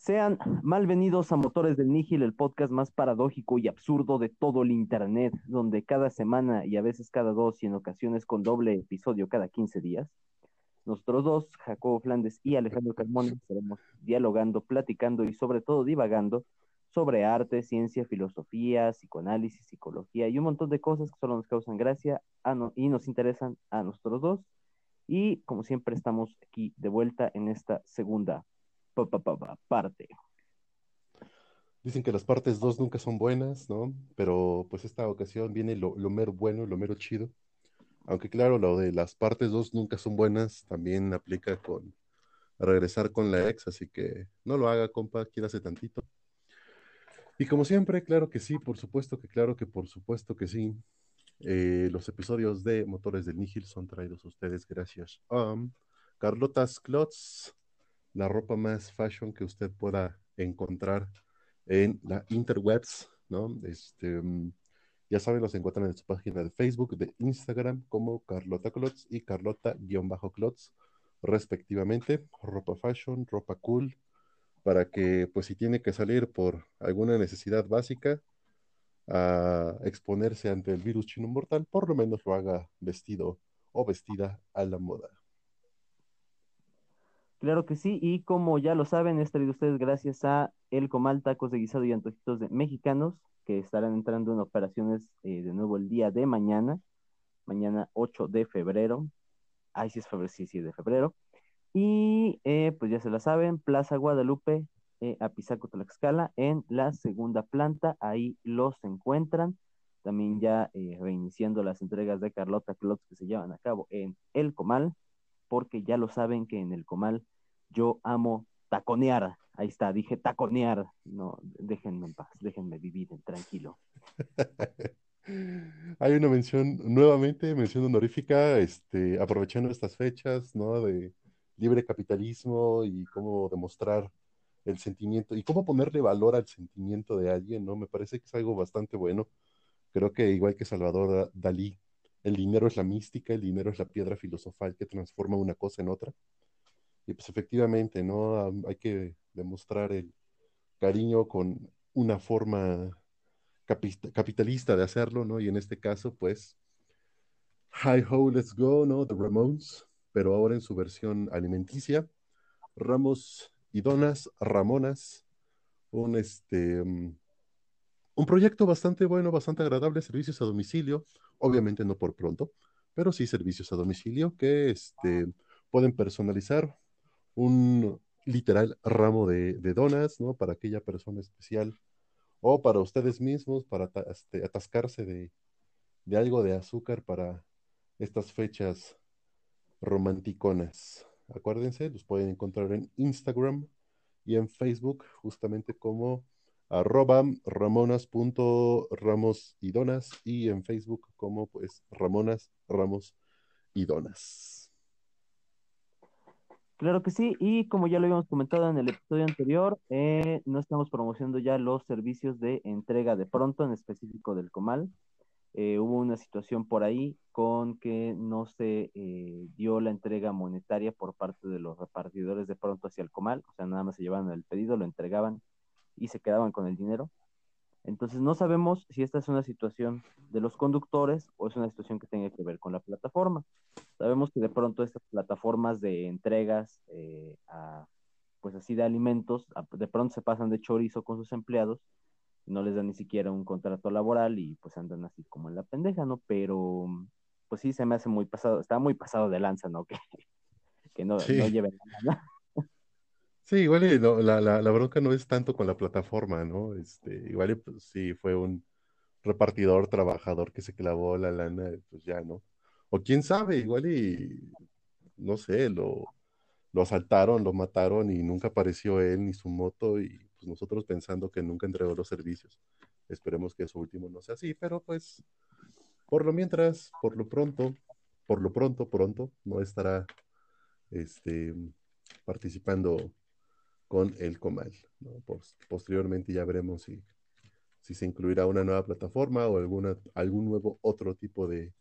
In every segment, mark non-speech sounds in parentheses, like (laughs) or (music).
Sean malvenidos a Motores del Nígil, el podcast más paradójico y absurdo de todo el Internet, donde cada semana y a veces cada dos y en ocasiones con doble episodio cada 15 días, nosotros dos, Jacobo Flandes y Alejandro Carmona, estaremos dialogando, platicando y sobre todo divagando sobre arte, ciencia, filosofía, psicoanálisis, psicología y un montón de cosas que solo nos causan gracia y nos interesan a nosotros dos. Y como siempre estamos aquí de vuelta en esta segunda parte. Dicen que las partes dos nunca son buenas, ¿no? Pero pues esta ocasión viene lo, mero bueno, lo mero chido. Aunque claro, lo de las partes dos nunca son buenas, también aplica con regresar con la ex, así que no lo haga, compa, hace tantito. Y como siempre, claro que sí, por supuesto que claro que por supuesto que sí. Eh, los episodios de Motores del Nígil son traídos a ustedes gracias a Carlotas Clots, la ropa más fashion que usted pueda encontrar en la interwebs, ¿no? Este, mm, ya saben, los encuentran en su página de Facebook, de Instagram, como Carlota Clots y Carlota-Clots, respectivamente. Ropa fashion, ropa cool, para que, pues, si tiene que salir por alguna necesidad básica a exponerse ante el virus chino mortal, por lo menos lo haga vestido o vestida a la moda. Claro que sí, y como ya lo saben, es traído ustedes gracias a El Comal Tacos de Guisado y Antojitos de Mexicanos, que estarán entrando en operaciones eh, de nuevo el día de mañana, mañana 8 de febrero. Ay, sí es febrero, sí, sí, de febrero. Y eh, pues ya se la saben, Plaza Guadalupe, eh, Apizaco Tlaxcala, en la segunda planta, ahí los encuentran. También ya eh, reiniciando las entregas de Carlota Clots que se llevan a cabo en El Comal porque ya lo saben que en el comal yo amo taconear. Ahí está, dije taconear. No, déjenme en paz, déjenme vivir tranquilo. (laughs) Hay una mención, nuevamente, mención honorífica, este, aprovechando estas fechas, ¿no? De libre capitalismo y cómo demostrar el sentimiento y cómo ponerle valor al sentimiento de alguien, ¿no? Me parece que es algo bastante bueno. Creo que igual que Salvador Dalí el dinero es la mística, el dinero es la piedra filosofal que transforma una cosa en otra. Y pues efectivamente, ¿no? Hay que demostrar el cariño con una forma capitalista de hacerlo, ¿no? Y en este caso, pues, Hi Ho, Let's Go, ¿no? The Ramones, pero ahora en su versión alimenticia. Ramos y Donas, Ramonas, un, este, mm, un proyecto bastante bueno, bastante agradable, servicios a domicilio, obviamente no por pronto, pero sí servicios a domicilio que este, pueden personalizar un literal ramo de, donas, ¿no? Para aquella persona especial o para ustedes mismos, para este, atascarse de, algo de azúcar para estas fechas romanticonas. Acuérdense, los pueden encontrar en Instagram y en Facebook, justamente como arroba ramonas.ramos y y en Facebook como pues Ramonas Ramos y Donas. Claro que sí, y como ya lo habíamos comentado en el episodio anterior, eh, no estamos promocionando ya los servicios de entrega de pronto, en específico del Comal. Eh, hubo una situación por ahí con que no se eh, dio la entrega monetaria por parte de los repartidores de pronto hacia el Comal, o sea, nada más se llevaban el pedido, lo entregaban y se quedaban con el dinero. Entonces no sabemos si esta es una situación de los conductores o es una situación que tenga que ver con la plataforma. Sabemos que de pronto estas plataformas de entregas eh, pues así de alimentos, de pronto se pasan de chorizo con sus empleados, no les dan ni siquiera un contrato laboral y pues andan así como en la pendeja, ¿no? Pero pues sí se me hace muy pasado, está muy pasado de lanza, ¿no? (laughs) Que, que no, no lleven nada. Sí, igual la, bronca no es tanto con la plataforma, ¿no? Este, igual pues, sí fue un repartidor, trabajador que se clavó la lana, pues ya, ¿no? O quién sabe, igual y, no sé, lo, lo asaltaron, lo mataron y nunca apareció él ni su moto y pues nosotros pensando que nunca entregó los servicios. Esperemos que eso último no sea así, pero pues por lo mientras, por lo pronto, por lo pronto, pronto, no estará este, participando con el Comal. posteriormente ya veremos si, se incluirá una nueva plataforma o alguna, algún nuevo otro tipo de,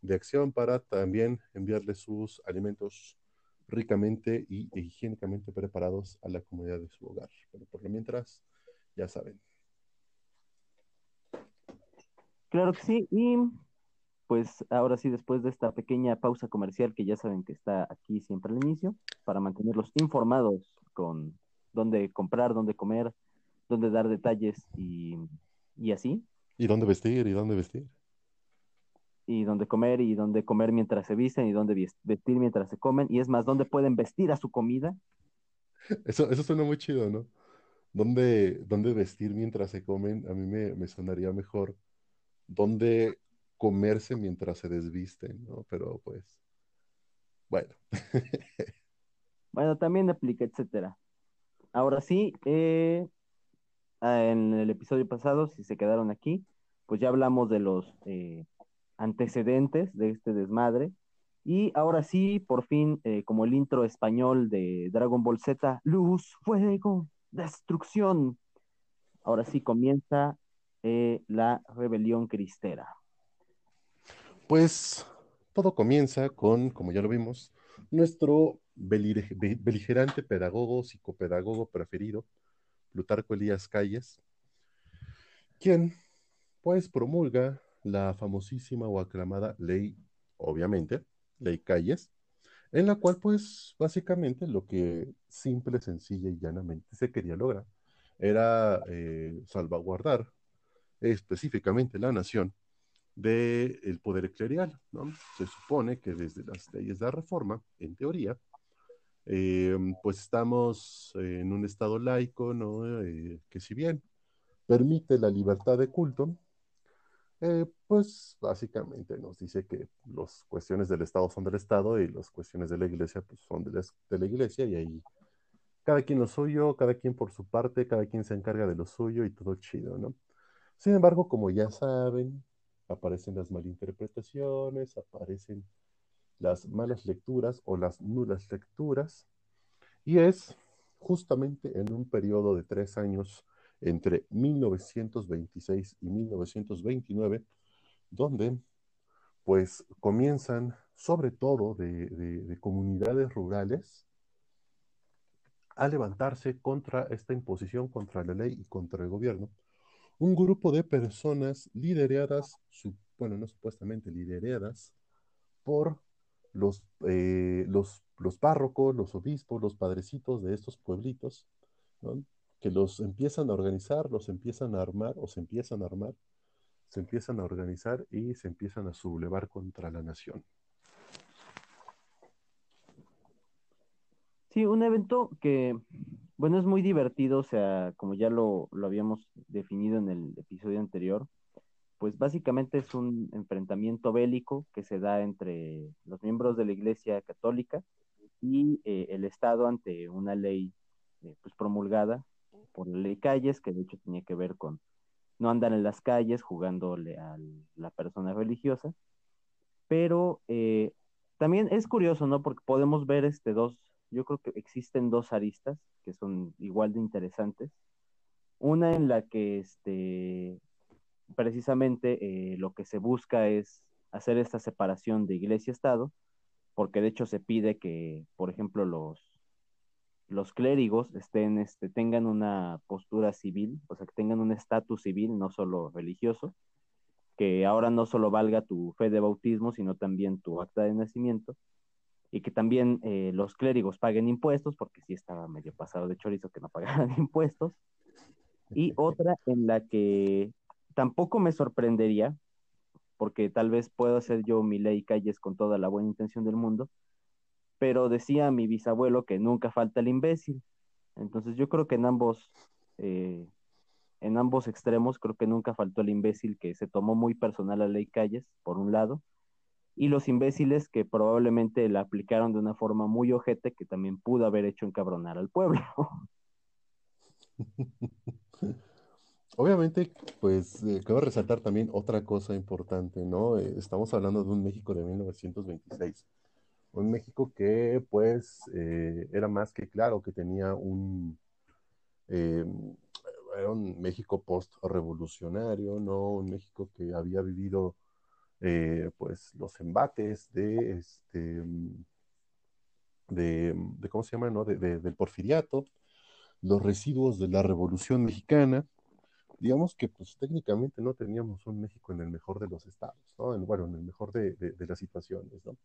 de acción para también enviarle sus alimentos ricamente y e higiénicamente preparados a la comodidad de su hogar. Pero por lo mientras, ya saben. Claro que sí, pues ahora sí, después de esta pequeña pausa comercial que ya saben que está aquí siempre al inicio, para mantenerlos informados con dónde comprar, dónde comer, dónde dar detalles y, y así. Y dónde vestir, y dónde vestir. Y dónde comer, y dónde comer mientras se visten, y dónde vestir mientras se comen, y es más, dónde pueden vestir a su comida. Eso, eso suena muy chido, ¿no? ¿Dónde, dónde vestir mientras se comen? A mí me, me sonaría mejor. ¿Dónde comerse mientras se desvisten, ¿no? Pero pues, bueno. (laughs) bueno, también aplica, etcétera. Ahora sí, eh, en el episodio pasado, si se quedaron aquí, pues ya hablamos de los eh, antecedentes de este desmadre. Y ahora sí, por fin, eh, como el intro español de Dragon Ball Z, luz, fuego, destrucción. Ahora sí comienza la rebelión cristera. Pues todo comienza con, como ya lo vimos, nuestro beligerante pedagogo, psicopedagogo preferido, Plutarco Elías Calles, quien pues promulga la famosísima o aclamada ley, obviamente, ley Calles, en la cual pues básicamente lo que simple, sencilla y llanamente se quería lograr era eh, salvaguardar específicamente la nación del poder clerical. ¿no? Se supone que desde las leyes de la reforma, en teoría, eh, pues estamos en un estado laico. Eh, que si bien permite la libertad de culto, eh, pues básicamente nos dice que las cuestiones del Estado son del Estado y las cuestiones de la Iglesia pues, son de la, de la Iglesia y ahí cada quien lo suyo, cada quien por su parte, cada quien se encarga de lo suyo y todo chido, ¿no? Sin embargo, como ya saben, aparecen las malinterpretaciones, aparecen las malas lecturas o las nulas lecturas, y es justamente en un periodo de tres años entre 1926 y 1929, donde pues comienzan sobre todo de, de comunidades rurales a levantarse contra esta imposición, contra la ley y contra el gobierno, un grupo de personas lideradas, bueno, no supuestamente lideradas, por los, eh, los, los, párrocos, los obispos, los padrecitos de estos pueblitos, que los empiezan a organizar, los empiezan a armar o se empiezan a armar, se empiezan a organizar y se empiezan a sublevar contra la nación. Sí, un evento que, bueno, es muy divertido, o sea, como ya lo, lo habíamos definido en el episodio anterior, pues básicamente es un enfrentamiento bélico que se da entre los miembros de la Iglesia Católica y eh, el Estado ante una ley eh, pues promulgada por la ley Calles, que de hecho tenía que ver con no andar en las calles jugándole a la persona religiosa. Pero eh, también es curioso, ¿no? Porque podemos ver este dos yo creo que existen dos aristas que son igual de interesantes. Una en la que este, precisamente eh, lo que se busca es hacer esta separación de iglesia-estado, porque de hecho se pide que, por ejemplo, los, los clérigos estén, este, tengan una postura civil, o sea, que tengan un estatus civil, no solo religioso, que ahora no solo valga tu fe de bautismo, sino también tu acta de nacimiento, y que también eh, los clérigos paguen impuestos, porque sí estaba medio pasado de chorizo que no pagaran (laughs) impuestos. Y (laughs) otra en la que tampoco me sorprendería, porque tal vez puedo hacer yo mi ley calles con toda la buena intención del mundo, pero decía mi bisabuelo que nunca falta el imbécil. Entonces yo creo que en ambos, eh, en ambos extremos, creo que nunca faltó el imbécil que se tomó muy personal la ley calles, por un lado, y los imbéciles que probablemente la aplicaron de una forma muy ojete que también pudo haber hecho encabronar al pueblo. (laughs) Obviamente, pues eh, quiero resaltar también otra cosa importante, ¿no? Eh, estamos hablando de un México de 1926, un México que pues eh, era más que claro que tenía un, era un México post-revolucionario, ¿no? Un México que había vivido eh, pues los embates de este, de, ¿cómo se llama? No? De, del porfiriato, los residuos de la Revolución Mexicana. Digamos que pues técnicamente no teníamos un México en el mejor de los estados, ¿no? En, bueno, en el mejor de, de las situaciones, ¿no?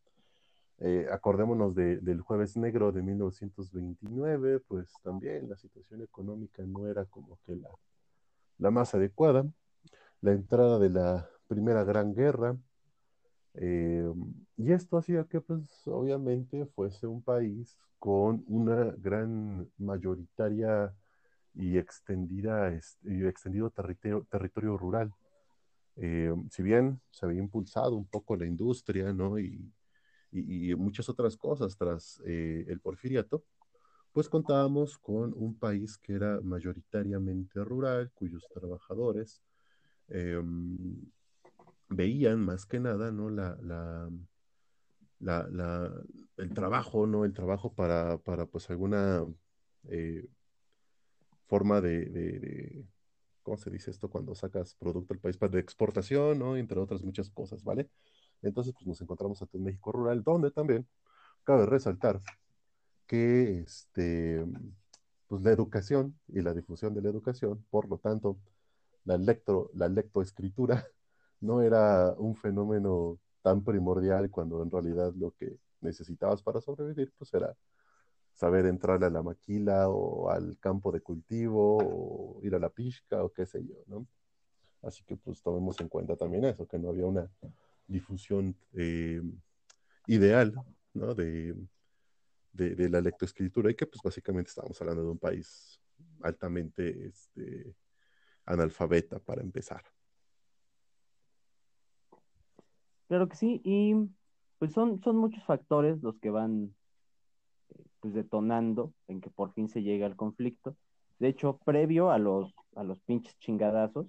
Eh, acordémonos del jueves negro de 1929, pues también la situación económica no era como que la, la más adecuada. La entrada de la Primera Gran Guerra, eh, y esto hacía que, pues, obviamente fuese un país con una gran mayoritaria y extendida, y extendido territorio, territorio rural. Eh, si bien se había impulsado un poco la industria, ¿no? Y, y, muchas otras cosas tras eh, el porfiriato, pues contábamos con un país que era mayoritariamente rural, cuyos trabajadores em, veían más que nada, ¿no? La, la, la, el trabajo, ¿no? El trabajo para, para pues alguna eh, forma de, ¿cómo se dice esto? Cuando sacas producto del país para de exportación, ¿no? Entre otras muchas cosas, ¿vale? Entonces, pues nos encontramos ante un México rural, donde también cabe resaltar que este, pues, la educación y la difusión de la educación, por lo tanto, la, lecto, la lectoescritura no era un fenómeno tan primordial cuando en realidad lo que necesitabas para sobrevivir, pues era saber entrar a la maquila o al campo de cultivo o ir a la pizca o qué sé yo, ¿no? Así que pues tomemos en cuenta también eso, que no había una difusión eh, ideal ¿no? de, de, la lectoescritura y que pues básicamente estamos hablando de un país altamente este, analfabeta para empezar. Claro que sí, y pues son, son muchos factores los que van pues detonando en que por fin se llega al conflicto. De hecho, previo a los, a los pinches chingadazos,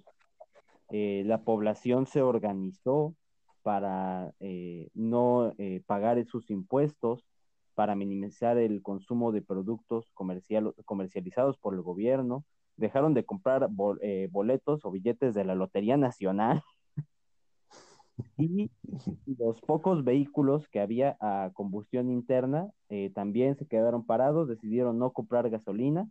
eh, la población se organizó, para eh, no eh, pagar sus impuestos, para minimizar el consumo de productos comercial, comercializados por el gobierno, dejaron de comprar eh, boletos o billetes de la Lotería Nacional (laughs) y los pocos vehículos que había a combustión interna también se quedaron parados, decidieron no comprar gasolina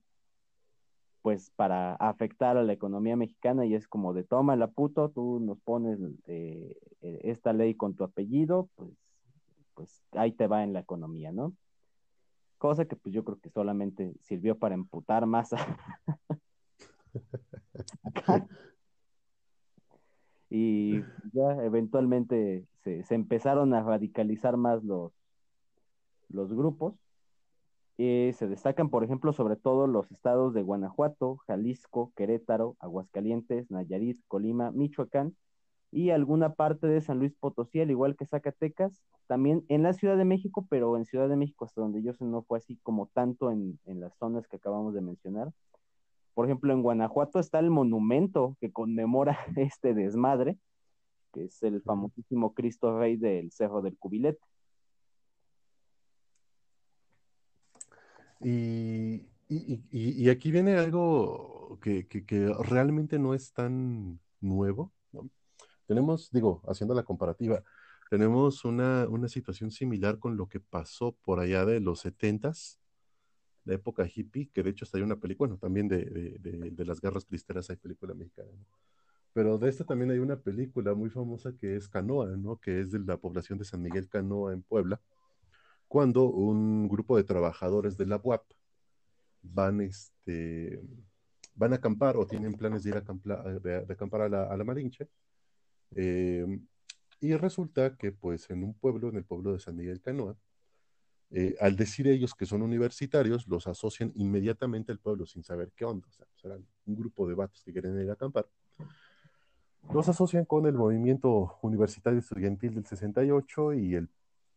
pues para afectar a la economía mexicana y es como de toma la puto, tú nos pones eh, eh, esta ley con tu apellido, pues, pues ahí te va en la economía, ¿no? Cosa que pues yo creo que solamente sirvió para emputar más (laughs) y ya eventualmente se, se, empezaron a radicalizar más los, los grupos eh, se destacan, por ejemplo, sobre todo los estados de Guanajuato, Jalisco, Querétaro, Aguascalientes, Nayarit, Colima, Michoacán y alguna parte de San Luis Potosí, al igual que Zacatecas, también en la Ciudad de México, pero en Ciudad de México, hasta donde yo sé, no fue así como tanto en, en las zonas que acabamos de mencionar. Por ejemplo, en Guanajuato está el monumento que conmemora (laughs) este desmadre, que es el famosísimo Cristo Rey del Cerro del Cubilete. Y, y, aquí viene algo que, realmente no es tan nuevo. Tenemos, digo, haciendo la comparativa, tenemos una, situación similar con lo que pasó por allá de los setentas, la época hippie, que de hecho está hay una película, bueno, también de, las guerras cristeras hay película mexicana, Pero de esta también hay una película muy famosa que es Canoa, ¿no? Que es de la población de San Miguel Canoa en Puebla cuando un grupo de trabajadores de la UAP van, este, van a acampar o tienen planes de ir a acampar, de, acampar a, la, a la Malinche. Eh, y resulta que pues en un pueblo, en el pueblo de San Miguel Canoa, eh, al decir ellos que son universitarios, los asocian inmediatamente al pueblo sin saber qué onda. O sea, pues, eran un grupo de vatos que quieren ir a acampar. Los asocian con el movimiento universitario estudiantil del 68 y el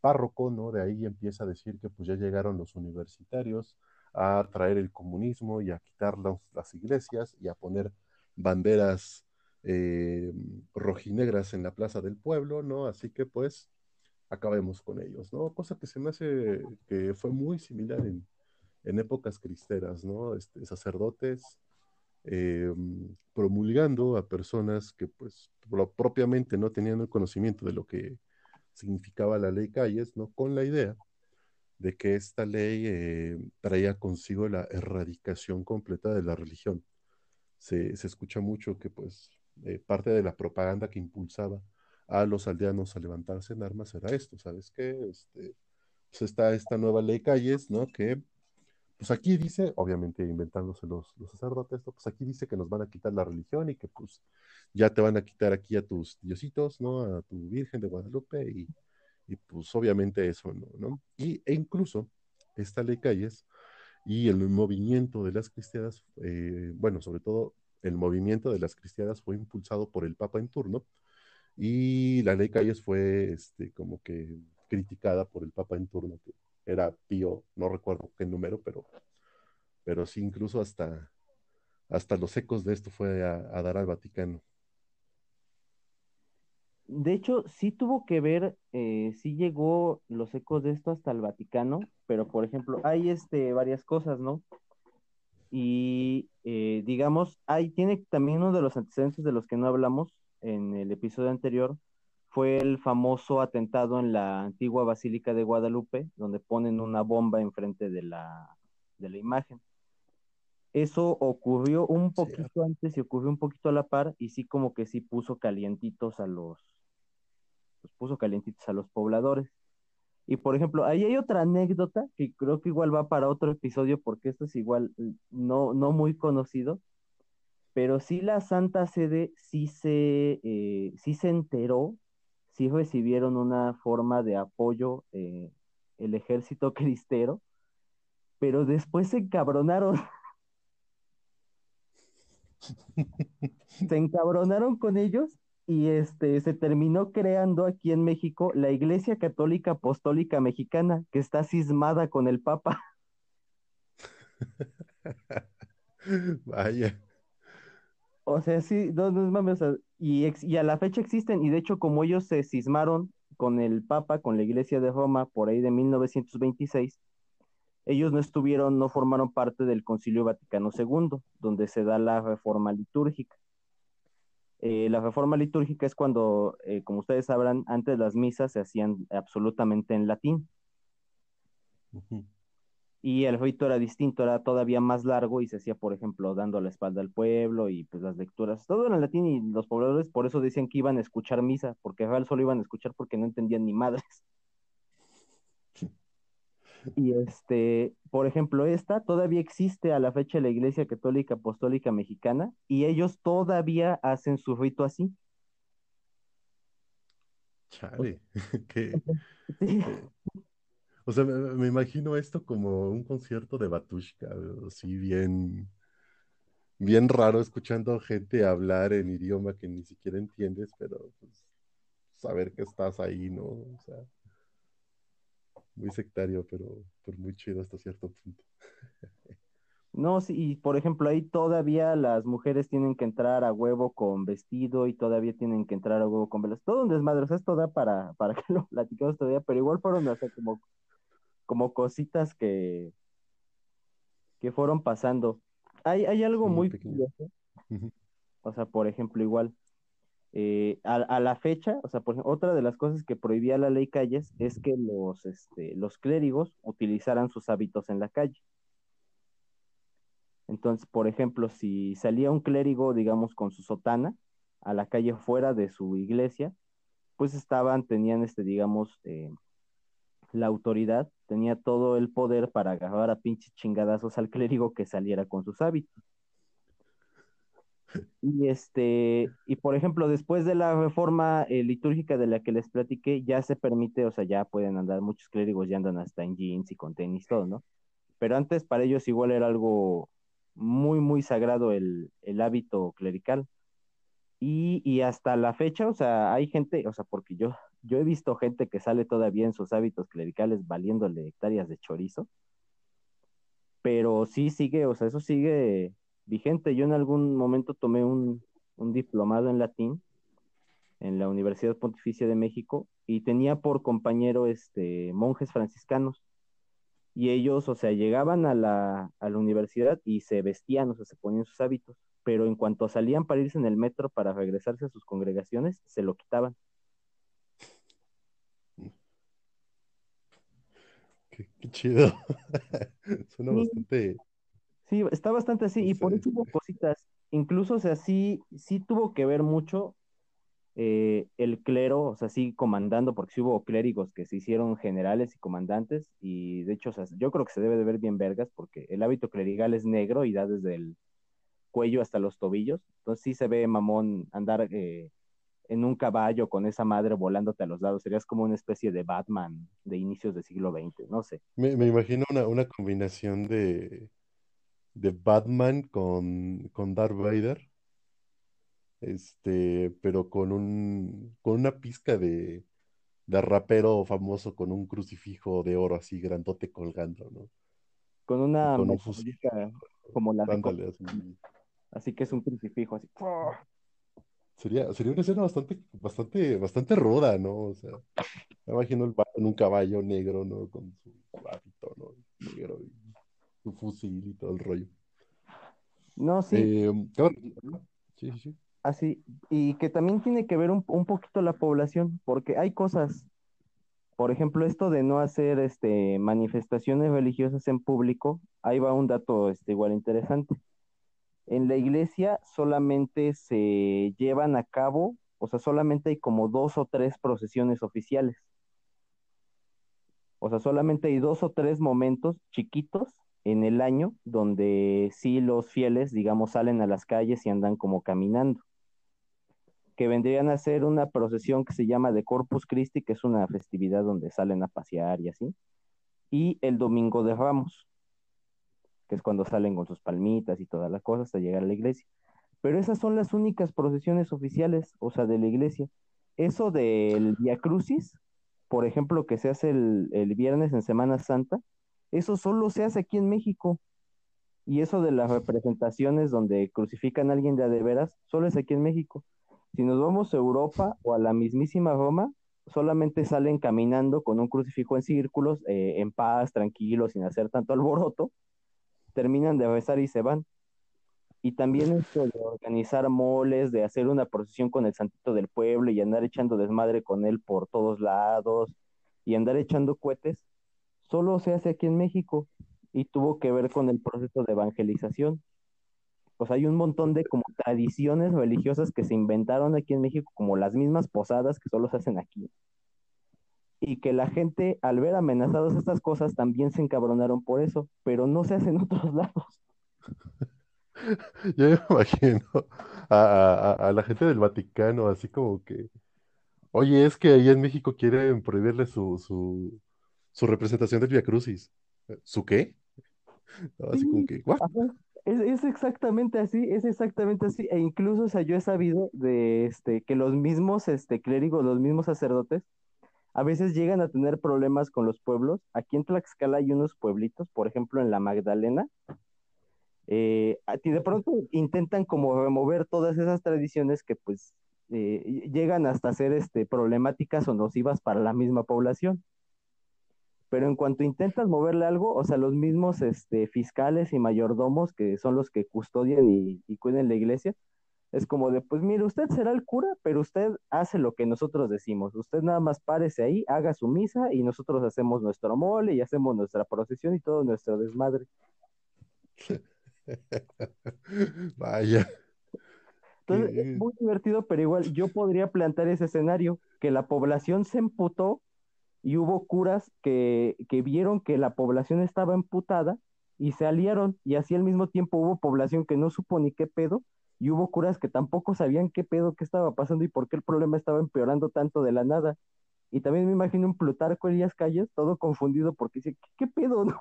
párroco, ¿no? De ahí empieza a decir que pues ya llegaron los universitarios a traer el comunismo y a quitar las iglesias y a poner banderas eh, rojinegras en la plaza del pueblo, ¿no? Así que pues acabemos con ellos, ¿no? Cosa que se me hace que fue muy similar en, épocas cristeras, ¿no? Este, sacerdotes eh, promulgando a personas que pues propiamente no tenían el conocimiento de lo que significaba la ley Calles, ¿no? Con la idea de que esta ley eh, traía consigo la erradicación completa de la religión. Se, se escucha mucho que pues eh, parte de la propaganda que impulsaba a los aldeanos a levantarse en armas era esto, ¿sabes qué? Este, pues está esta nueva ley Calles, ¿no? Que pues aquí dice, obviamente inventándose los, los sacerdotes, pues aquí dice que nos van a quitar la religión y que pues ya te van a quitar aquí a tus diositos, ¿no? A tu Virgen de Guadalupe y, y pues obviamente eso no, ¿no? Y, e incluso esta ley Calles y el movimiento de las cristianas, eh, bueno, sobre todo el movimiento de las cristianas fue impulsado por el Papa en turno y la ley Calles fue este, como que criticada por el Papa en turno, que era Pío, no recuerdo qué número, pero, pero sí, incluso hasta, hasta los ecos de esto fue a, dar al Vaticano. De hecho, sí tuvo que ver, eh, sí llegó los ecos de esto hasta el Vaticano, pero por ejemplo, hay este, varias cosas, ¿no? Y eh, digamos, hay, tiene también uno de los antecedentes de los que no hablamos en el episodio anterior, fue el famoso atentado en la antigua Basílica de Guadalupe, donde ponen una bomba enfrente de la, de la imagen. Eso ocurrió un poquito antes y ocurrió un poquito a la par, y sí como que sí puso calientitos a los, pues puso calientitos a los pobladores. Y por ejemplo, ahí hay otra anécdota que creo que igual va para otro episodio, porque esto es igual no, no muy conocido, pero sí la Santa Sede sí se, eh, sí se enteró sí recibieron una forma de apoyo eh, el ejército (laughs) cristero, pero después se encabronaron. (laughs) se encabronaron con ellos y este se terminó creando aquí en México la Iglesia Católica Apostólica Mexicana, que está cismada con el Papa. (laughs) Vaya. O sea, sí, no, no y, y a la fecha existen, y de hecho como ellos se cismaron con el Papa, con la Iglesia de Roma, por ahí de 1926, ellos no estuvieron, no formaron parte del Concilio Vaticano II, donde se da la reforma litúrgica. Eh, la reforma litúrgica es cuando, eh, como ustedes sabrán, antes las misas se hacían absolutamente en latín y el rito era distinto, era todavía más largo y se hacía, por ejemplo, dando la espalda al pueblo y pues las lecturas, todo en latín y los pobladores por eso decían que iban a escuchar misa, porque real solo iban a escuchar porque no entendían ni madres. Y este, por ejemplo, esta todavía existe a la fecha la Iglesia Católica Apostólica Mexicana y ellos todavía hacen su rito así. Chale, (laughs) qué, sí. O sea, me, imagino esto como un concierto de Batushka, así bien, bien raro escuchando gente hablar en idioma que ni siquiera entiendes, pero pues, saber que estás ahí, ¿no? O sea, muy sectario, pero, muy chido hasta cierto punto. No, sí, y por ejemplo, ahí todavía las mujeres tienen que entrar a huevo con vestido y todavía tienen que entrar a huevo con velas. Todo un desmadre, o sea, esto da para, para (laughs) que lo platicamos todavía, pero igual fueron, o sea, como como cositas que, que fueron pasando. Hay, hay algo muy, curioso. O sea, por ejemplo, igual, eh, a, la fecha, o sea, por otra de las cosas que prohibía la ley Calles es que los, este, los clérigos utilizaran sus hábitos en la calle. Entonces, por ejemplo, si salía un clérigo, digamos, con su sotana a la calle fuera de su iglesia, pues estaban, tenían, este, digamos, eh, la autoridad tenía todo el poder para agarrar a pinches chingadazos al (laughs) clérigo que saliera con sus hábitos. Y este, y por ejemplo, después de la reforma eh, litúrgica de la que les platiqué, ya se permite, o sea, ya pueden andar, muchos clérigos ya andan hasta en jeans y con tenis, todo, ¿no? Pero antes para ellos igual era algo muy, muy sagrado el, el hábito clerical. Y, y, hasta la fecha, o sea, hay gente, o sea, porque yo, yo he visto gente que sale todavía en sus hábitos clericales valiéndole hectáreas de chorizo, pero sí sigue, o sea, eso sigue vigente. Yo en algún momento tomé un, diplomado en latín en la Universidad Pontificia de México y tenía por compañero este, monjes franciscanos. Y ellos, o sea, llegaban a la, a la universidad y se vestían, o sea, se ponían sus hábitos pero en cuanto salían para irse en el metro para regresarse a sus congregaciones, se lo quitaban. Qué, qué chido. (laughs) Suena Sí, bastante. sí, está bastante así, No y por eso hubo cositas. Incluso, o sea, sí, sí tuvo que ver mucho eh, el clero, o sea, sí comandando, porque sí hubo clérigos que se hicieron generales y comandantes, y de hecho, o sea, yo creo que se debe de ver bien vergas, porque el hábito clerical es negro y da desde el cuello hasta los tobillos, entonces sí se ve mamón andar eh, en un caballo con esa madre volándote a los lados, serías como una especie de Batman de inicios del siglo XX, no sé. Me, me imagino una, una combinación de, de Batman con, con Darth Vader, este, pero con un, con una pizca de, de rapero famoso con un crucifijo de oro así grandote colgando, ¿no? Con una con un como la de así. así que es un crucifijo, así. Sería, sería una escena bastante, bastante, bastante ruda, ¿no? O sea, me imagino el vato en un caballo negro, ¿no? Con su hábito, ¿no? Negro y su fusil y todo el rollo. No, sí, Eh, cabrón, sí, sí, sí. así, y que también tiene que ver un, un poquito la población, porque hay cosas, por ejemplo, esto de no hacer este, manifestaciones religiosas en público, ahí va un dato este, igual interesante. En la iglesia solamente se llevan a cabo, o sea, solamente hay como dos o tres procesiones oficiales. O sea, solamente hay dos o tres momentos chiquitos en el año donde sí los fieles, digamos, salen a las calles y andan como caminando, que vendrían a ser una procesión que se llama de Corpus Christi, que es una festividad donde salen a pasear y así, y el Domingo de Ramos, que es cuando salen con sus palmitas y todas las cosas hasta llegar a la iglesia. Pero esas son las únicas procesiones oficiales, o sea, de la iglesia. Eso del Via Crucis, por ejemplo, que se hace el, el viernes en Semana Santa, eso solo se hace aquí en México. Y eso de las representaciones donde crucifican a alguien de de veras, solo es aquí en México. Si nos vamos a Europa o a la mismísima Roma, solamente salen caminando con un crucifijo en círculos, eh, en paz, tranquilos, sin hacer tanto alboroto, terminan de rezar y se van. Y también esto de organizar moles, de hacer una procesión con el santito del pueblo y andar echando desmadre con él por todos lados y andar echando cohetes, solo se hace aquí en México y tuvo que ver con el proceso de evangelización. Sea, hay un montón de como tradiciones religiosas que se inventaron aquí en México, como las mismas posadas que solo se hacen aquí. Y que la gente, al ver amenazadas estas cosas, también se encabronaron por eso, pero no se hace en (laughs) otros lados. (laughs) Yo me imagino a, a- a la gente del Vaticano, así como que, oye, es que ahí en México quieren prohibirle su, su, su representación del Via Crucis. ¿Su qué? (laughs) Así como que. Es, es exactamente así, es exactamente así. E incluso, o sea, yo he sabido de este que los mismos este clérigos, los mismos sacerdotes, a veces llegan a tener problemas con los pueblos. Aquí en Tlaxcala hay unos pueblitos, por ejemplo, en la Magdalena, eh, de pronto intentan como remover todas esas tradiciones que pues eh, llegan hasta ser este, problemáticas o nocivas para la misma población. Pero en cuanto intentas moverle algo, o sea, los mismos este, fiscales y mayordomos, que son los que custodian y, y cuidan la iglesia, es como de, pues mire, usted será el cura, pero usted hace lo que nosotros decimos. Usted nada más párese ahí, haga su misa y nosotros hacemos nuestro mole y hacemos nuestra procesión y todo nuestro desmadre. (laughs) Vaya, Entonces es muy divertido, pero igual yo podría plantear ese escenario, que la población se emputó y hubo curas que, que vieron que la población estaba emputada y se aliaron y así al mismo tiempo hubo población que no supo ni qué pedo y hubo curas que tampoco sabían qué pedo, qué estaba pasando y por qué el problema estaba empeorando tanto de la nada. Y también me imagino un Plutarco Elías Calles todo confundido porque dice, ¿qué, pedo? No?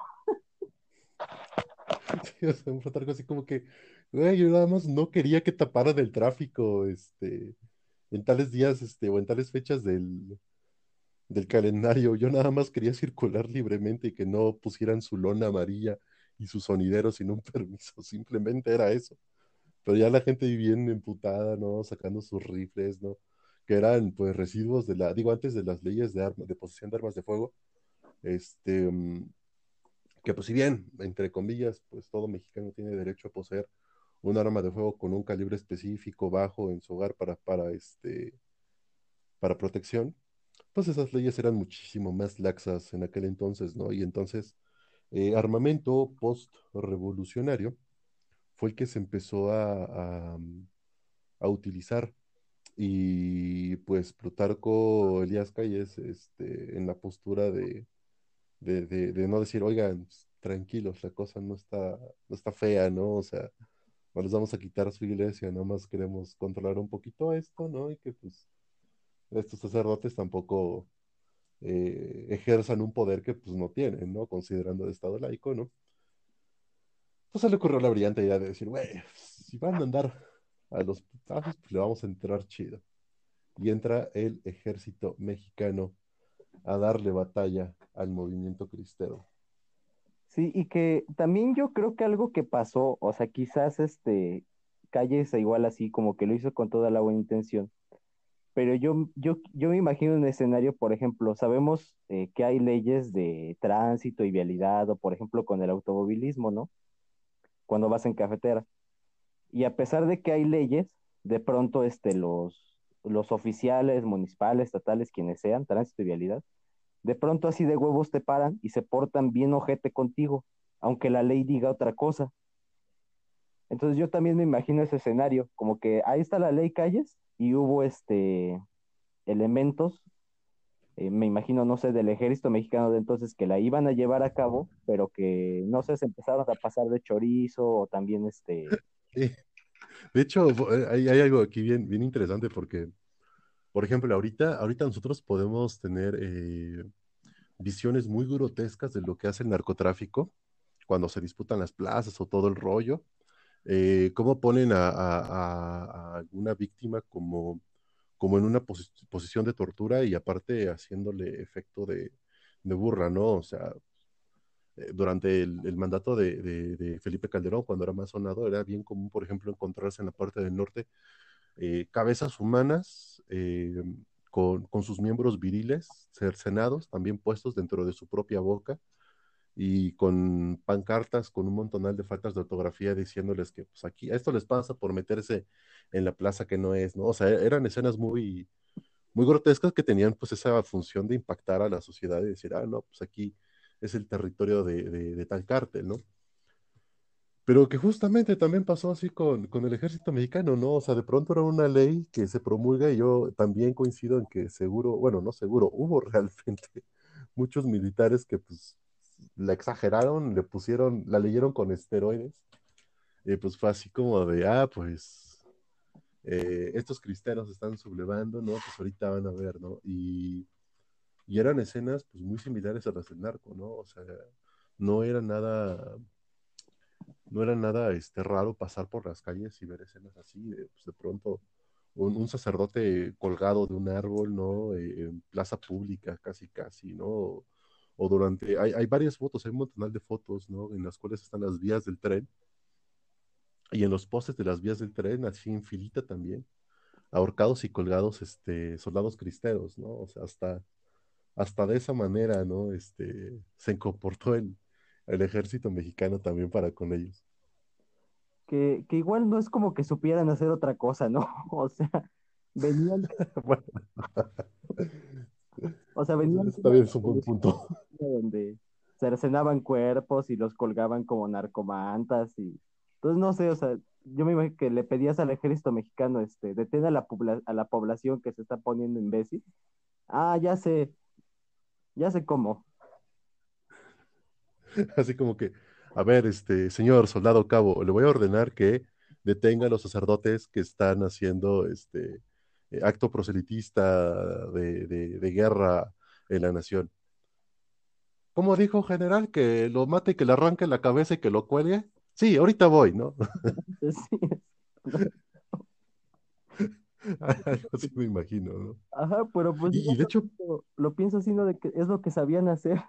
(laughs) un Plutarco así como que, yo nada más no quería que taparan el tráfico, este, en tales días, este, o en tales fechas del, del calendario. Yo nada más quería circular libremente y que no pusieran su lona amarilla y su sonidero sin un (laughs) permiso. Simplemente era eso. Pero ya la gente bien emputada, ¿no? Sacando sus rifles, ¿no? Que eran, pues, residuos de la, digo, antes de las leyes de, arma, de posesión de armas de fuego, este, que pues si bien, entre comillas, pues todo mexicano tiene derecho a poseer un arma de fuego con un calibre específico bajo en su hogar para, para, este, para protección, pues esas leyes eran muchísimo más laxas en aquel entonces, ¿no? Y entonces, eh, armamento post-revolucionario fue el que se empezó a, a, a utilizar. Y pues Plutarco Elías Calles, este, en la postura de, de, no decir, oigan, tranquilos, la cosa no está, no está fea, ¿no? O sea, no les vamos a quitar su iglesia, nada más queremos controlar un poquito esto, ¿no? Y que pues estos sacerdotes tampoco eh, ejerzan un poder que pues no tienen, ¿no? Considerando el Estado laico, ¿no? Entonces le ocurrió la brillante idea de decir, güey, si van a andar a los putazos, pues le vamos a entrar chido. Y entra el ejército mexicano a darle batalla al movimiento cristero. Sí, y que también yo creo que algo que pasó, o sea, quizás este Calles igual así, como que lo hizo con toda la buena intención, pero yo, yo, yo me imagino un escenario, por ejemplo, sabemos eh, que hay leyes de tránsito y vialidad, o por ejemplo con el automovilismo, ¿no? Cuando vas en cafetera. Y a pesar de que hay leyes, de pronto este, los, los oficiales municipales, estatales, quienes sean, tránsito y vialidad, de pronto así de huevos te paran y se portan bien ojete contigo, aunque la ley diga otra cosa. Entonces yo también me imagino ese escenario, como que ahí está la ley calles y hubo este elementos, eh, me imagino, no sé, del ejército mexicano de entonces que la iban a llevar a cabo, pero que no sé, se empezaron a pasar de chorizo o también este... (laughs) Sí. De hecho, eh, hay, hay, algo aquí bien, bien interesante porque, por ejemplo, ahorita, ahorita nosotros podemos tener eh, visiones muy grotescas de lo que hace el narcotráfico cuando se disputan las plazas o todo el rollo cómo ponen a, a, a, una víctima como, como en una pos posición de tortura y aparte haciéndole efecto de, de burra, ¿no? O sea, eh, durante el, el mandato de, de, de, Felipe Calderón, cuando era más sonado, era bien común, por ejemplo, encontrarse en la parte del norte eh, cabezas humanas eh, con, con, sus miembros viriles cercenados, también puestos dentro de su propia boca, y con pancartas, con un montonal de faltas de ortografía diciéndoles que pues aquí, a esto les pasa por meterse en la plaza que no es, ¿no? O sea, eran escenas muy, muy grotescas que tenían pues esa función de impactar a la sociedad y decir, ah, no, pues aquí es el territorio de, de, de tal cártel, ¿no? Pero que justamente también pasó así con, con, el ejército mexicano, ¿no? O sea, de pronto era una ley que se promulga y yo también coincido en que seguro, bueno, no seguro, (laughs) hubo realmente muchos militares que pues la exageraron, le pusieron, la leyeron con esteroides, y pues fue así como de, ah, pues eh, estos cristianos están sublevando, ¿no? Pues ahorita van a ver, ¿no? Y, y, eran escenas pues muy similares a las del narco, ¿no? O sea, no era nada, no era nada este, raro pasar por las calles y ver escenas así, de, pues de pronto un, un, sacerdote colgado de un árbol, ¿no? Eh, en plaza pública, casi, casi, ¿no? O durante, hay, hay varias fotos, hay un montón de fotos, ¿no? En las cuales están las vías del tren y en los postes de las vías del tren, así en filita también, ahorcados y colgados, este, soldados cristeros, ¿no? O sea, hasta, hasta de esa manera, ¿no? Este, se comportó el, el ejército mexicano también para con ellos. Que, que, igual no es como que supieran hacer otra cosa, ¿no? (laughs) O sea, venían... (laughs) bueno. O sea, venían... Está bien, es un buen punto. Donde cercenaban cuerpos y los colgaban como narcomantas y... Entonces, no sé, o sea, yo me imagino que le pedías al ejército mexicano, este, detén a la, a la población que se está poniendo imbécil. Ah, ya sé, ya sé cómo. (laughs) Así como que, a ver, este, señor soldado cabo, le voy a ordenar que detenga a los sacerdotes que están haciendo, este, eh, acto proselitista de, de, de, guerra en la nación. ¿Cómo dijo general? ¿Que lo mate, que le arranque la cabeza y que lo cuelgue? Sí, ahorita voy, ¿no? (laughs) Así me imagino, ¿no? Ajá, pero pues y, y de hecho lo, lo pienso así, ¿no? De que es lo que sabían hacer.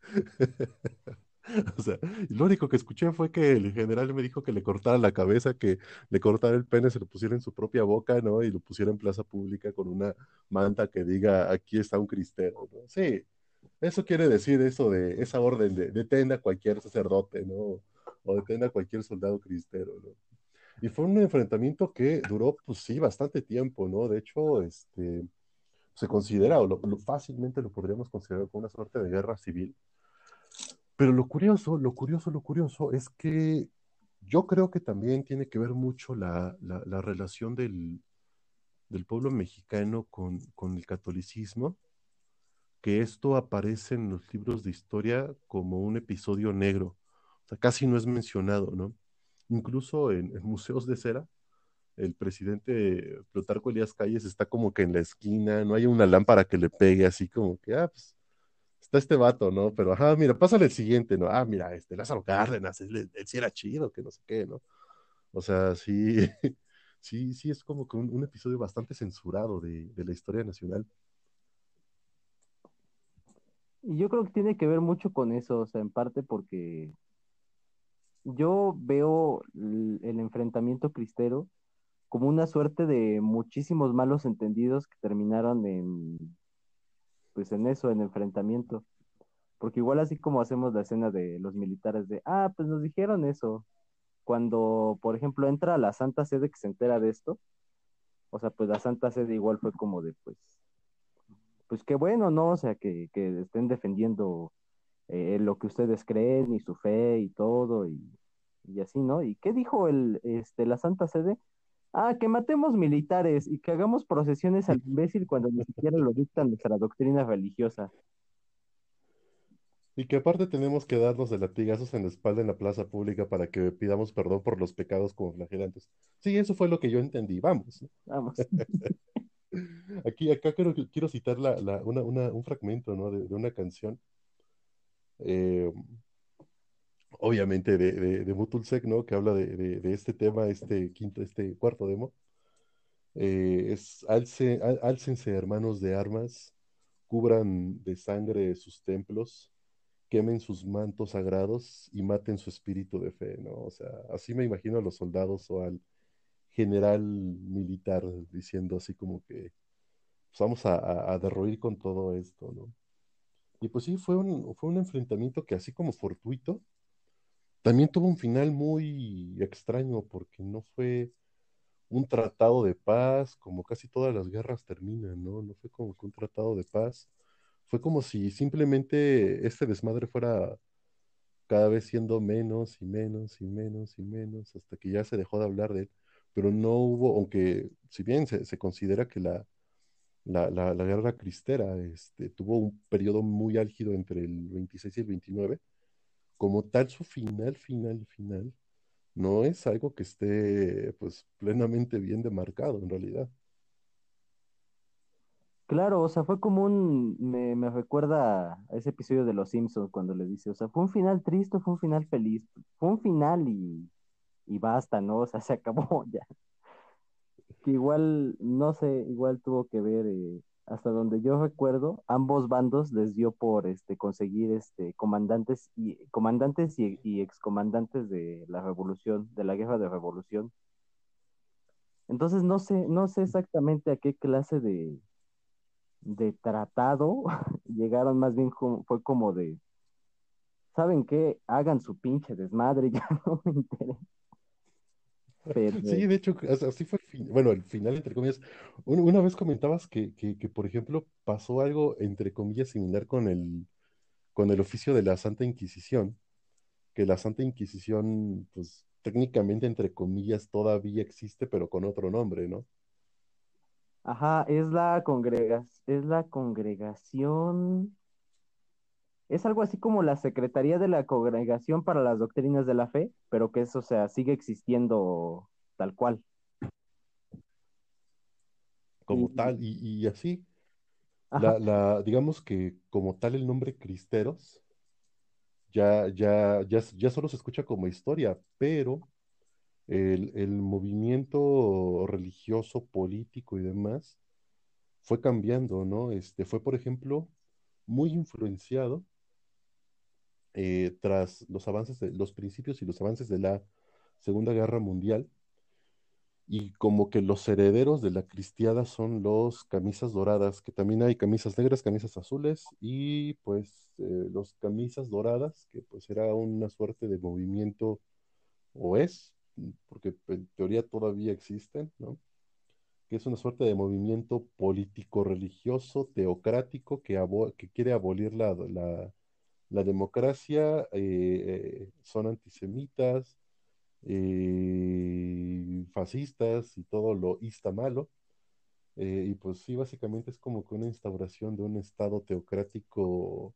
(laughs) (laughs) O sea, lo único que escuché fue que el general me dijo que le cortara la cabeza, que le cortara el pene, se lo pusiera en su propia boca, ¿no? Y lo pusiera en plaza pública con una manta que diga, aquí está un cristero, ¿no? Sí, eso quiere decir eso de esa orden de detén a cualquier sacerdote, ¿no? O detén a cualquier soldado cristero, ¿no? Y fue un enfrentamiento que duró, pues sí, bastante tiempo, ¿no? De hecho, este, se considera, o lo, fácilmente lo podríamos considerar como una suerte de guerra civil. Pero lo curioso, lo curioso, lo curioso es que yo creo que también tiene que ver mucho la, la, relación del, pueblo mexicano con, el catolicismo, que esto aparece en los libros de historia como un episodio negro. O sea, casi no es mencionado, ¿no? Incluso en, museos de cera, el presidente Plutarco Elías Calles está como que en la esquina, no hay una lámpara que le pegue así como que, ah, pues está este vato, ¿no? Pero, ajá, mira, pásale el siguiente, ¿no? Ah, mira, este Lázaro Cárdenas, él, sí era chido, que no sé qué, ¿no? O sea, sí, (laughs) sí, sí, es como que un, episodio bastante censurado de, de la historia nacional. Y yo creo que tiene que ver mucho con eso, o sea, en parte porque yo veo el enfrentamiento cristero como una suerte de muchísimos malos entendidos que terminaron en, pues en eso, en enfrentamiento. Porque igual así como hacemos la escena de los militares de, ah, pues nos dijeron eso. Cuando, por ejemplo, entra la Santa Sede que se entera de esto, o sea, pues la Santa Sede igual fue como de, pues, pues qué bueno, ¿no? O sea, que, que estén defendiendo eh, lo que ustedes creen y su fe y todo y, y, así, ¿no? ¿Y qué dijo el, este, la Santa Sede? Ah, que matemos militares y que hagamos procesiones al (laughs) imbécil cuando ni siquiera lo dictan nuestra doctrina religiosa. Y que aparte tenemos que darnos de latigazos en la espalda en la plaza pública para que pidamos perdón por los pecados como flagelantes. Sí, eso fue lo que yo entendí. Vamos. Vamos. (laughs) Aquí, acá quiero, quiero citar la, la, una, una, un fragmento ¿no? de, de una canción. Eh, obviamente de, de, de Mutulsek, ¿no? Que habla de, de, este tema, este quinto, este cuarto demo. Eh, es alce, hermanos de armas, cubran de sangre sus templos, quemen sus mantos sagrados y maten su espíritu de fe, ¿no? O sea, así me imagino a los soldados o al general militar diciendo así como que pues vamos a, a, derruir con todo esto, ¿no? Y pues sí, fue un, fue un enfrentamiento que así como fortuito, también tuvo un final muy extraño porque no fue un tratado de paz, como casi todas las guerras terminan, ¿no? No fue como que un tratado de paz. Fue como si simplemente este desmadre fuera cada vez siendo menos y menos y menos y menos, hasta que ya se dejó de hablar de él. Pero no hubo, aunque si bien se, considera que la, la, la, guerra cristera este, tuvo un periodo muy álgido entre el 26 y el 29, como tal su final, final, final, no es algo que esté pues plenamente bien demarcado en realidad. Claro, o sea, fue como un, me, me recuerda a ese episodio de Los Simpsons cuando le dice, o sea, fue un final triste, fue un final feliz, fue un final y, y basta, ¿no? O sea, (laughs) se acabó ya. Que igual, no sé, igual tuvo que ver eh, hasta donde yo recuerdo, ambos bandos les dio por este conseguir este comandantes y comandantes y, excomandantes de la revolución, de la guerra de revolución. Entonces no sé, no sé exactamente a qué clase de, de tratado (laughs) llegaron, más bien fue como de ¿saben qué? Hagan su pinche desmadre, (laughs) ya no me interesa. Sí, de hecho, así fue el bueno, el final, entre comillas. Una vez comentabas que, por ejemplo, pasó algo, entre comillas, similar con el, con el oficio de la Santa Inquisición, que la Santa Inquisición, pues técnicamente, entre comillas, todavía existe, pero con otro nombre, ¿no? Ajá, es la congregación, es la congregación, es algo así como la Secretaría de la Congregación para las Doctrinas de la Fe, pero que eso, o sea, sigue existiendo tal cual. Como tal, y, así, la, digamos que como tal el nombre Cristeros ya, ya, ya, ya solo se escucha como historia, pero el, el movimiento religioso, político y demás fue cambiando, ¿no? Este, fue, por ejemplo, muy influenciado eh, tras los avances, de, los principios y los avances de la Segunda Guerra Mundial, y como que los herederos de la cristiada son los camisas doradas, que también hay camisas negras, camisas azules, y pues eh, los camisas doradas, que pues era una suerte de movimiento, o es porque en teoría todavía existen, ¿no? que es una suerte de movimiento político-religioso, teocrático, que, que quiere abolir la, la, democracia, eh, eh, son antisemitas, eh, fascistas y todo lo está malo. y pues sí, básicamente es como que una instauración de un Estado teocrático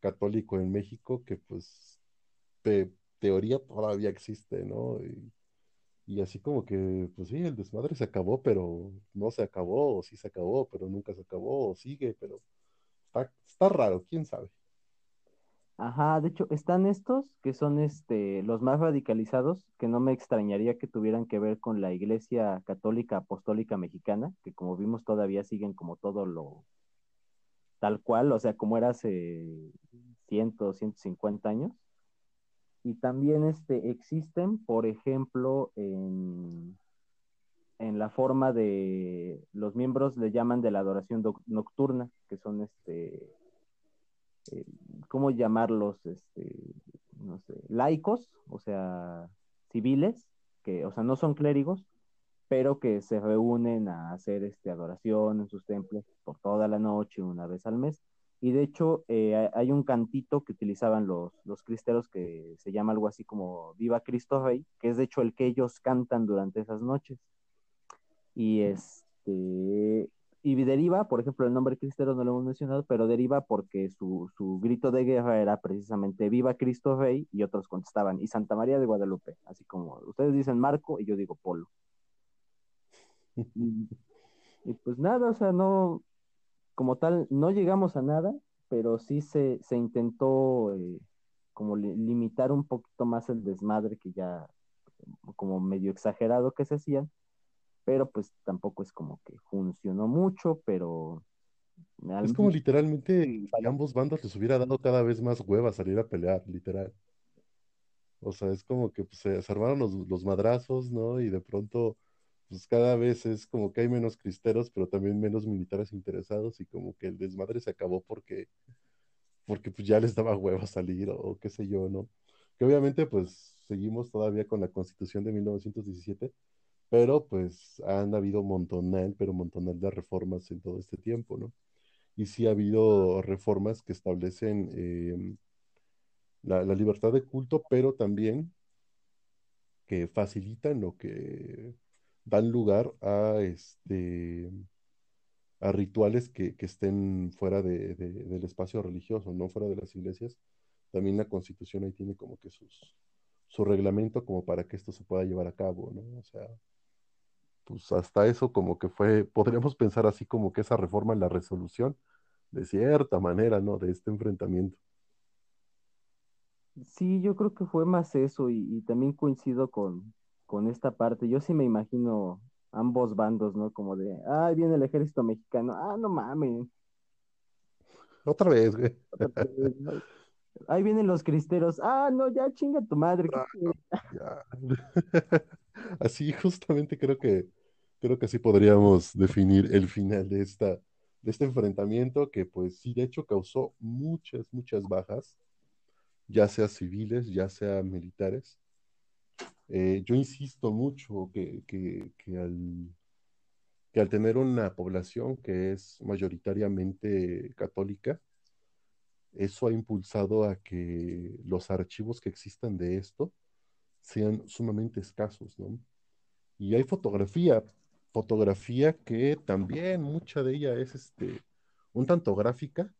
católico en México que pues de teoría todavía existe, ¿no? Y así como que, pues sí, el desmadre se acabó, pero no se acabó, o sí se acabó, pero nunca se acabó, o sigue, pero está, raro, quién sabe. Ajá, de hecho, están estos que son este, los más radicalizados, que no me extrañaría que tuvieran que ver con la Iglesia Católica Apostólica Mexicana, que como vimos todavía siguen como todo lo tal cual, o sea, como era hace 100, 150 años y también este, existen, por ejemplo, en, en, la forma de los miembros le llaman de la adoración nocturna, que son este, eh, ¿cómo llamarlos? Este, no sé, laicos, o sea, civiles, que, o sea, no son clérigos, pero que se reúnen a hacer este, adoración en sus templos por toda la noche, una vez al mes. Y de hecho, eh, hay un cantito que utilizaban los, los cristeros que se llama algo así como Viva Cristo Rey, que es de hecho el que ellos cantan durante esas noches. Y este y deriva, por ejemplo, el nombre cristero no lo hemos mencionado, pero deriva porque su, su grito de guerra era precisamente Viva Cristo Rey, y otros contestaban, y Santa María de Guadalupe, así como ustedes dicen Marco y yo digo Polo. (laughs) y, y pues nada, o sea, no, como tal, no llegamos a nada, pero sí se, intentó eh, como limitar un poquito más el desmadre que ya como medio exagerado que se hacían, pero pues tampoco es como que funcionó mucho, pero... Es como literalmente a ambos bandos les hubiera dado cada vez más hueva salir a pelear, literal. O sea, es como que pues, se armaron los, los madrazos, ¿no? Y de pronto pues cada vez es como que hay menos cristeros, pero también menos militares interesados y como que el desmadre se acabó porque, porque pues ya les daba huevo salir o, qué sé yo, ¿no? Que obviamente pues seguimos todavía con la constitución de 1917, pero pues han habido montonal, pero montonal de reformas en todo este tiempo, ¿no? Y sí ha habido reformas que establecen em, la, la libertad de culto, pero también que facilitan lo que dan lugar a, este, a rituales que, estén fuera de, del espacio religioso, no fuera de las iglesias. También la constitución ahí tiene como que sus, su reglamento como para que esto se pueda llevar a cabo, ¿no? O sea, pues hasta eso como que fue, podríamos pensar así como que esa reforma en la resolución, de cierta manera, ¿no? De este enfrentamiento. Sí, yo creo que fue más eso y también coincido con, con esta parte. Yo sí me imagino ambos bandos, ¿no? Como de, ah, viene el ejército mexicano, ah, no mames. Otra vez, güey. Ahí vienen los cristeros, ah, no, ya chinga tu madre. (laughs) así justamente creo que creo que así podríamos definir el final de esta de este enfrentamiento que pues sí de hecho causó muchas muchas bajas, ya sea civiles, ya sea militares. Eh, yo insisto mucho que, al, que al tener una población que es mayoritariamente católica, eso ha impulsado a que los archivos que existan de esto sean sumamente escasos, ¿no? Y hay fotografía, fotografía que también mucha de ella es este, un tanto gráfica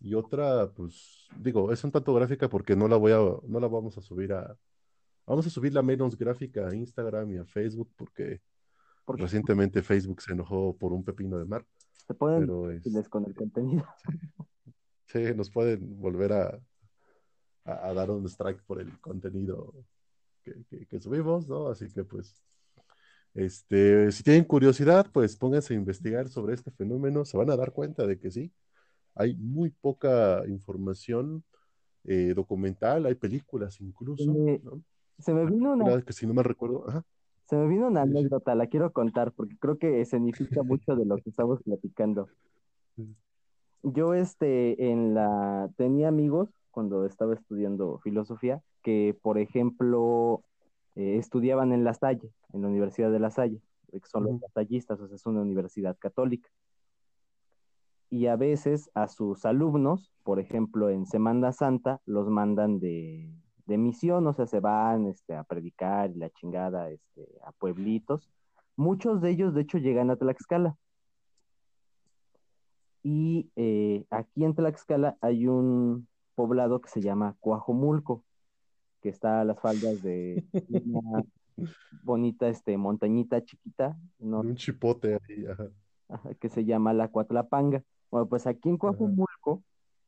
y otra, pues, digo, es un tanto gráfica porque no la voy a, no la vamos a subir a, Vamos a subir la menos gráfica a Instagram y a Facebook porque, recientemente Facebook se enojó por un pepino de mar. Se pueden pero con el contenido. (laughs) Sí, nos pueden volver a, a, dar un strike por el contenido que, subimos, ¿no? Así que pues, este, si tienen curiosidad, pues pónganse a investigar sobre este fenómeno, se van a dar cuenta de que sí, hay muy poca información eh, documental, hay películas incluso, ¿no? Se me vino una. Que si no me recuerdo. Se me vino una anécdota, la quiero contar porque creo que significa mucho de lo que estamos platicando. Yo, este, en la. Tenía amigos cuando estaba estudiando filosofía, que por ejemplo eh, estudiaban en La Salle, en la Universidad de La Salle, que son los lasallistas, o sea, es una universidad católica. Y a veces a sus alumnos, por ejemplo, en Semana Santa, los mandan de, de misión, o sea, se van este, a predicar la chingada este, a pueblitos. Muchos de ellos, de hecho, llegan a Tlaxcala. Y eh, aquí en Tlaxcala hay un poblado que se llama Coajomulco, que está a las faldas de una (laughs) bonita este, montañita chiquita. ¿no? Un chipote ahí, que se llama la Cuatlapanga. Bueno, pues aquí en Coajomulco,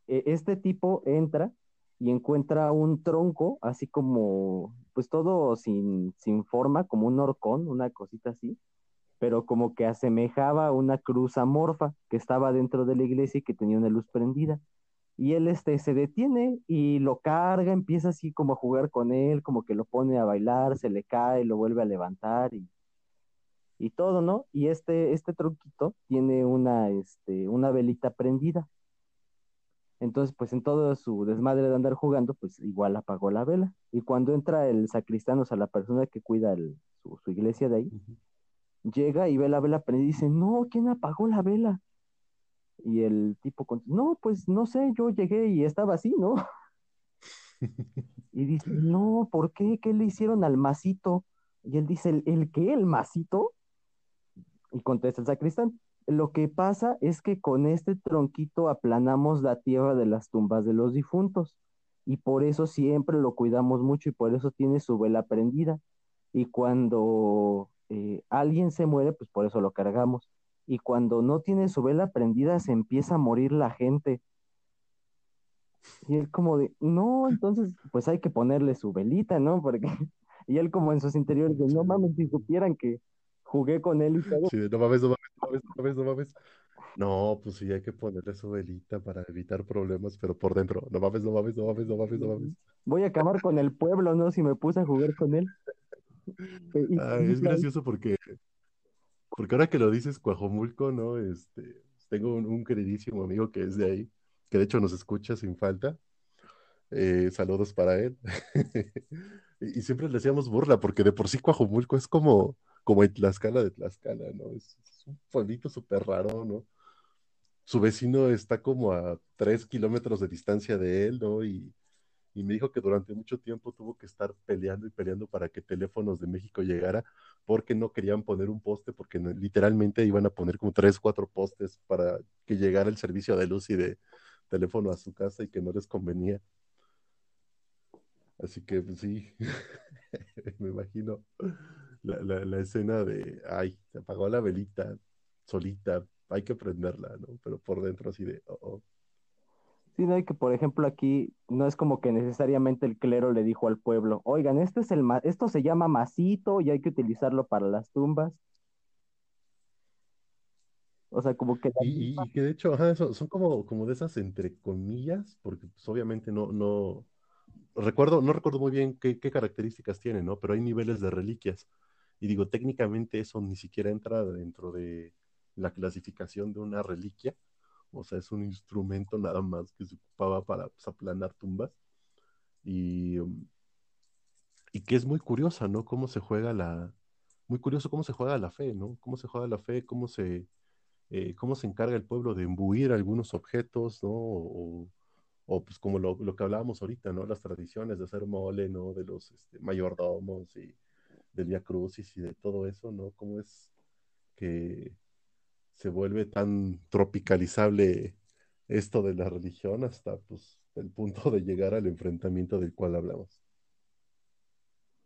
eh, este tipo entra y encuentra un tronco, así como, pues todo sin, sin forma, como un horcón, una cosita así, pero como que asemejaba una cruz amorfa que estaba dentro de la iglesia y que tenía una luz prendida. Y él este, se detiene y lo carga, empieza así como a jugar con él, como que lo pone a bailar, se le cae, lo vuelve a levantar y, y todo, ¿no? Y este, este tronquito tiene una, este, una velita prendida. Entonces, pues en todo su desmadre de andar jugando, pues igual apagó la vela. Y cuando entra el sacristán, o sea, la persona que cuida su, iglesia de ahí, llega y ve la vela prendida y dice, no, ¿quién apagó la vela? Y el tipo contesta, no, pues no sé, yo llegué y estaba así, ¿no? y dice, no, ¿por qué? ¿Qué le hicieron al masito? Y él dice, ¿el, el qué? ¿El masito? Y contesta el sacristán, lo que pasa es que con este tronquito aplanamos la tierra de las tumbas de los difuntos y por eso siempre lo cuidamos mucho y por eso tiene su vela prendida. Y cuando eh, alguien se muere, pues por eso lo cargamos. Y cuando no tiene su vela prendida, se empieza a morir la gente. Y él como de, no, entonces pues hay que ponerle su velita, ¿no? Porque, (laughs) y él como en sus interiores de, no mames, si supieran que jugué con él y todo. Sí, no mames, no mames, no mames, no mames, no pues sí, hay que ponerle su velita para evitar problemas, pero por dentro, no mames, no mames, no mames, no mames, no mames. Voy a acabar con el pueblo, ¿no? Si me puse a jugar con él. (laughs) es gracioso porque, porque ahora que lo dices, Cuajomulco, ¿no? Este, tengo un, queridísimo amigo que es de ahí, que de hecho nos escucha sin falta. Eh, saludos para él. (laughs) y, siempre le hacíamos burla, porque de por sí Cuajomulco es como, como Tlaxcala de Tlaxcala, ¿no? Es, un pueblito súper raro, ¿no? Su vecino está como a tres kilómetros de distancia de él, ¿no? Y, y me dijo que durante mucho tiempo tuvo que estar peleando y peleando para que Teléfonos de México llegara, porque no querían poner un poste, porque literalmente iban a poner como tres, cuatro postes para que llegara el servicio de luz y de teléfono a su casa y que no les convenía. Así que pues, sí, (laughs) me imagino la, escena de, ay, se apagó la velita solita, hay que prenderla, ¿no? Pero por dentro así de, oh, oh. Sí, no, hay que por ejemplo aquí no es como que necesariamente el clero le dijo al pueblo, oigan, este es el esto se llama masito y hay que utilizarlo para las tumbas. O sea, como que... Y, que de hecho, son, como, como de esas entre comillas, porque pues, obviamente no, no, recuerdo, no recuerdo muy bien qué, qué, características tiene, ¿no? Pero hay niveles de reliquias. Y digo, técnicamente eso ni siquiera entra dentro de la clasificación de una reliquia, o sea, es un instrumento nada más que se ocupaba para pues, aplanar tumbas. Y, um, y que es muy curiosa, ¿no? Cómo se juega la, muy curioso cómo se juega la fe, ¿no? Cómo se juega la fe, cómo se, eh, cómo se encarga el pueblo de embuir algunos objetos, ¿no? O, o pues como lo, lo, que hablábamos ahorita, ¿no? Las tradiciones de hacer mole, ¿no? De los este, mayordomos y del Via Crucis y de todo eso, ¿no? Cómo es que se vuelve tan tropicalizable esto de la religión hasta pues el punto de llegar al enfrentamiento del cual hablamos.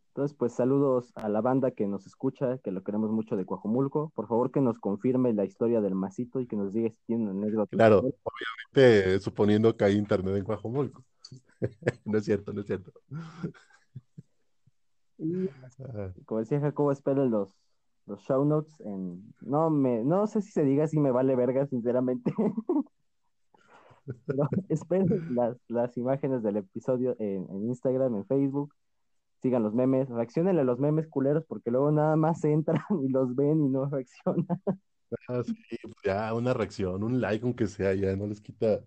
Entonces, pues saludos a la banda que nos escucha, que lo queremos mucho de Coajomulco. Por favor, que nos confirme la historia del masito y que nos diga si tiene anécdota. Claro, obviamente suponiendo que hay internet en Coajomulco. (laughs) no es cierto, no es cierto. como decía Jacobo, esperen los, los show notes en no me no sé si se diga si me vale verga sinceramente (laughs) pero esperen las, las imágenes del episodio en, Instagram en Facebook sigan los memes reaccionen a los memes culeros porque luego nada más entran y los ven y no reaccionan ah, sí, pues ya una reacción un like aunque sea ya no les quita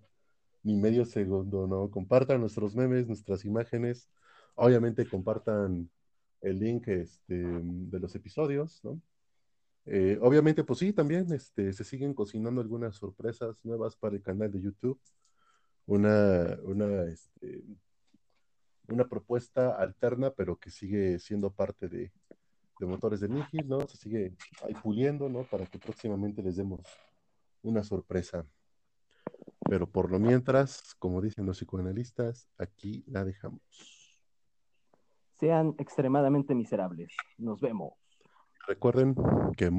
ni medio segundo, ¿no? Compartan nuestros memes, nuestras imágenes. Obviamente compartan el link este, de los episodios, ¿no? Eh, obviamente, pues sí, también este, se siguen cocinando algunas sorpresas nuevas para el canal de YouTube. Una, una, este, una propuesta alterna, pero que sigue siendo parte de, de motores de Nihil, ¿no? Se sigue ahí puliendo, ¿no? Para que próximamente les demos una sorpresa. Pero por lo mientras, como dicen los psicoanalistas, aquí la dejamos. Sean extremadamente miserables. Nos vemos. Recuerden que